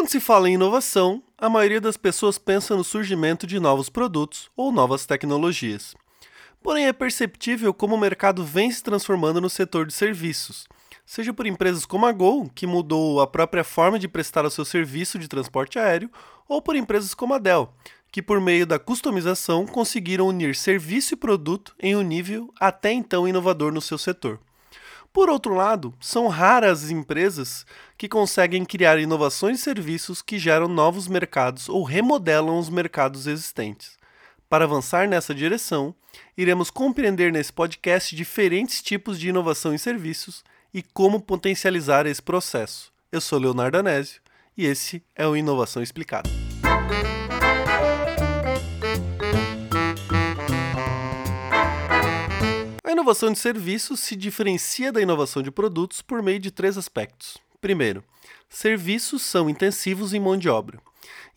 Quando se fala em inovação, a maioria das pessoas pensa no surgimento de novos produtos ou novas tecnologias. Porém, é perceptível como o mercado vem se transformando no setor de serviços, seja por empresas como a Gol, que mudou a própria forma de prestar o seu serviço de transporte aéreo, ou por empresas como a Dell, que por meio da customização conseguiram unir serviço e produto em um nível até então inovador no seu setor. Por outro lado, são raras as empresas que conseguem criar inovações e serviços que geram novos mercados ou remodelam os mercados existentes. Para avançar nessa direção, iremos compreender nesse podcast diferentes tipos de inovação em serviços e como potencializar esse processo. Eu sou Leonardo Anésio e esse é o Inovação Explicada. Inovação de serviços se diferencia da inovação de produtos por meio de três aspectos. Primeiro, serviços são intensivos em mão de obra.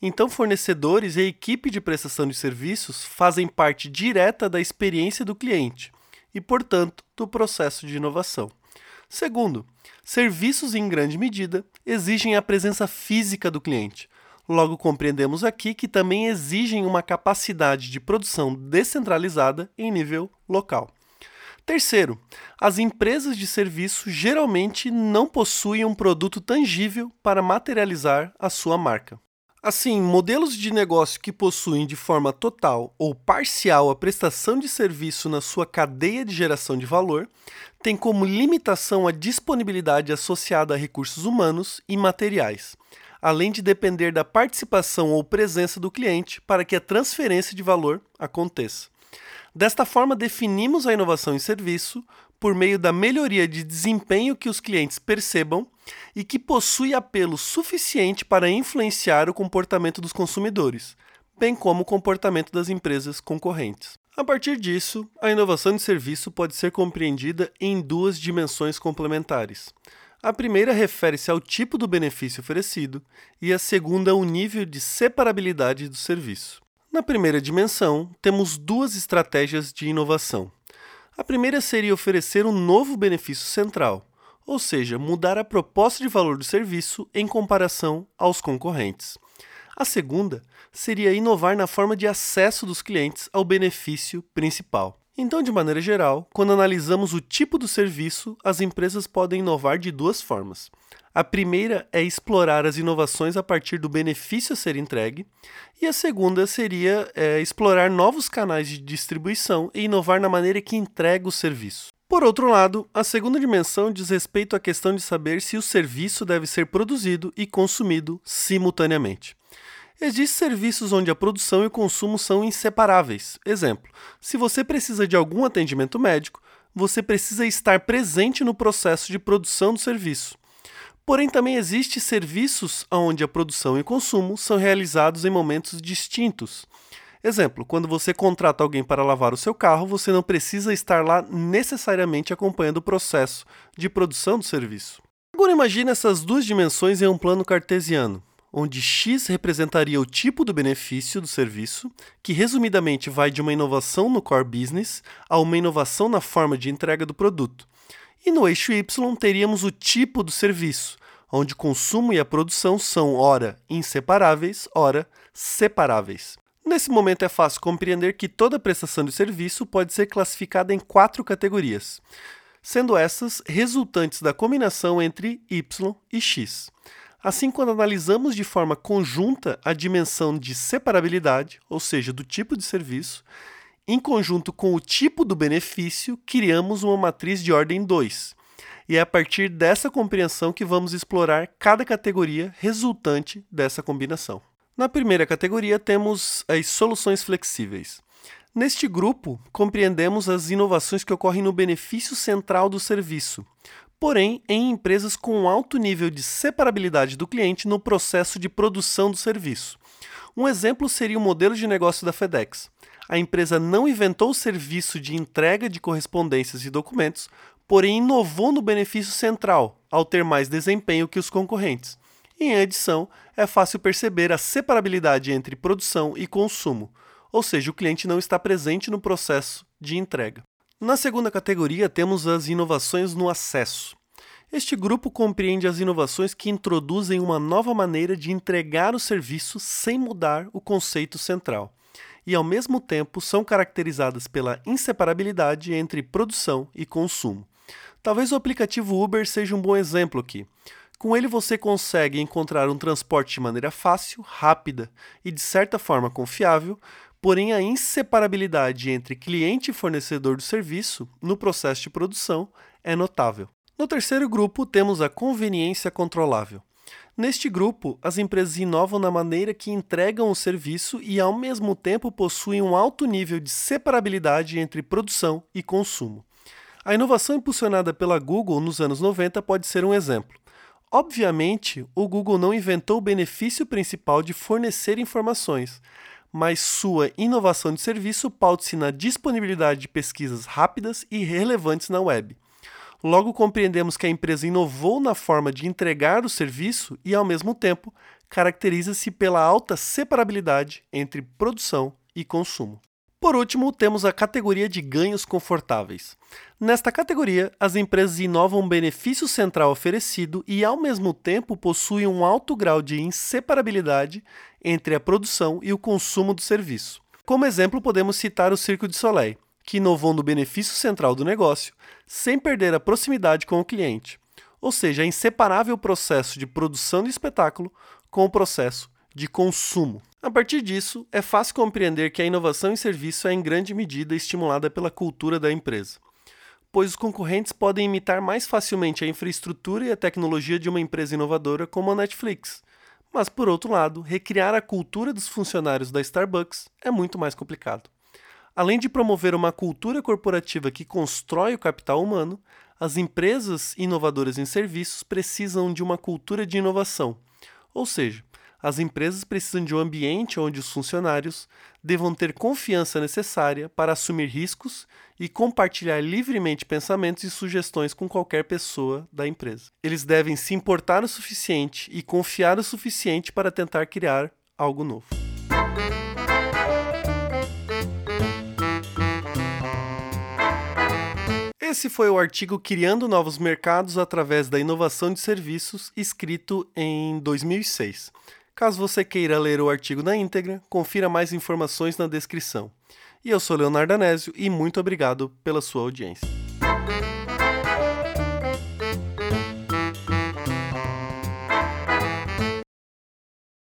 Então, fornecedores e equipe de prestação de serviços fazem parte direta da experiência do cliente e, portanto, do processo de inovação. Segundo, serviços em grande medida exigem a presença física do cliente. Logo, compreendemos aqui que também exigem uma capacidade de produção descentralizada em nível local. Terceiro, as empresas de serviço geralmente não possuem um produto tangível para materializar a sua marca. Assim, modelos de negócio que possuem de forma total ou parcial a prestação de serviço na sua cadeia de geração de valor têm como limitação a disponibilidade associada a recursos humanos e materiais, além de depender da participação ou presença do cliente para que a transferência de valor aconteça. Desta forma, definimos a inovação em serviço por meio da melhoria de desempenho que os clientes percebam e que possui apelo suficiente para influenciar o comportamento dos consumidores, bem como o comportamento das empresas concorrentes. A partir disso, a inovação de serviço pode ser compreendida em duas dimensões complementares. A primeira refere-se ao tipo do benefício oferecido e a segunda ao nível de separabilidade do serviço. Na primeira dimensão, temos duas estratégias de inovação. A primeira seria oferecer um novo benefício central, ou seja, mudar a proposta de valor do serviço em comparação aos concorrentes. A segunda seria inovar na forma de acesso dos clientes ao benefício principal. Então, de maneira geral, quando analisamos o tipo do serviço, as empresas podem inovar de duas formas. A primeira é explorar as inovações a partir do benefício a ser entregue, e a segunda seria é, explorar novos canais de distribuição e inovar na maneira que entrega o serviço. Por outro lado, a segunda dimensão diz respeito à questão de saber se o serviço deve ser produzido e consumido simultaneamente. Existem serviços onde a produção e o consumo são inseparáveis. Exemplo: se você precisa de algum atendimento médico, você precisa estar presente no processo de produção do serviço. Porém, também existem serviços onde a produção e o consumo são realizados em momentos distintos. Exemplo, quando você contrata alguém para lavar o seu carro, você não precisa estar lá necessariamente acompanhando o processo de produção do serviço. Agora imagine essas duas dimensões em um plano cartesiano, onde x representaria o tipo do benefício do serviço, que resumidamente vai de uma inovação no core business a uma inovação na forma de entrega do produto. E no eixo Y teríamos o tipo do serviço, onde o consumo e a produção são ora inseparáveis, ora separáveis. Nesse momento é fácil compreender que toda prestação de serviço pode ser classificada em quatro categorias, sendo essas resultantes da combinação entre y e x. Assim, quando analisamos de forma conjunta a dimensão de separabilidade, ou seja, do tipo de serviço, em conjunto com o tipo do benefício, criamos uma matriz de ordem 2. E é a partir dessa compreensão que vamos explorar cada categoria resultante dessa combinação. Na primeira categoria, temos as soluções flexíveis. Neste grupo, compreendemos as inovações que ocorrem no benefício central do serviço, porém em empresas com alto nível de separabilidade do cliente no processo de produção do serviço. Um exemplo seria o modelo de negócio da FedEx a empresa não inventou o serviço de entrega de correspondências e documentos, porém inovou no benefício central, ao ter mais desempenho que os concorrentes. Em adição, é fácil perceber a separabilidade entre produção e consumo, ou seja, o cliente não está presente no processo de entrega. Na segunda categoria, temos as inovações no acesso. Este grupo compreende as inovações que introduzem uma nova maneira de entregar o serviço sem mudar o conceito central, e ao mesmo tempo são caracterizadas pela inseparabilidade entre produção e consumo. Talvez o aplicativo Uber seja um bom exemplo aqui. Com ele você consegue encontrar um transporte de maneira fácil, rápida e de certa forma confiável, porém a inseparabilidade entre cliente e fornecedor do serviço no processo de produção é notável. No terceiro grupo, temos a conveniência controlável. Neste grupo, as empresas inovam na maneira que entregam o serviço e, ao mesmo tempo, possuem um alto nível de separabilidade entre produção e consumo. A inovação impulsionada pela Google nos anos 90 pode ser um exemplo. Obviamente, o Google não inventou o benefício principal de fornecer informações, mas sua inovação de serviço pauta-se na disponibilidade de pesquisas rápidas e relevantes na web. Logo compreendemos que a empresa inovou na forma de entregar o serviço e, ao mesmo tempo, caracteriza-se pela alta separabilidade entre produção e consumo. Por último, temos a categoria de ganhos confortáveis. Nesta categoria, as empresas inovam um benefício central oferecido e, ao mesmo tempo, possuem um alto grau de inseparabilidade entre a produção e o consumo do serviço. Como exemplo, podemos citar o Circo de Soleil, que inovou no benefício central do negócio, sem perder a proximidade com o cliente, ou seja, é inseparável o processo de produção de espetáculo com o processo de consumo. A partir disso, é fácil compreender que a inovação em serviço é em grande medida estimulada pela cultura da empresa, pois os concorrentes podem imitar mais facilmente a infraestrutura e a tecnologia de uma empresa inovadora como a Netflix. Mas, por outro lado, recriar a cultura dos funcionários da Starbucks é muito mais complicado. Além de promover uma cultura corporativa que constrói o capital humano, as empresas inovadoras em serviços precisam de uma cultura de inovação. Ou seja, as empresas precisam de um ambiente onde os funcionários devam ter confiança necessária para assumir riscos e compartilhar livremente pensamentos e sugestões com qualquer pessoa da empresa. Eles devem se importar o suficiente e confiar o suficiente para tentar criar algo novo. Esse foi o artigo Criando Novos Mercados através da Inovação de Serviços, escrito em 2006. Caso você queira ler o artigo na íntegra, confira mais informações na descrição. E eu sou Leonardo Anésio e muito obrigado pela sua audiência.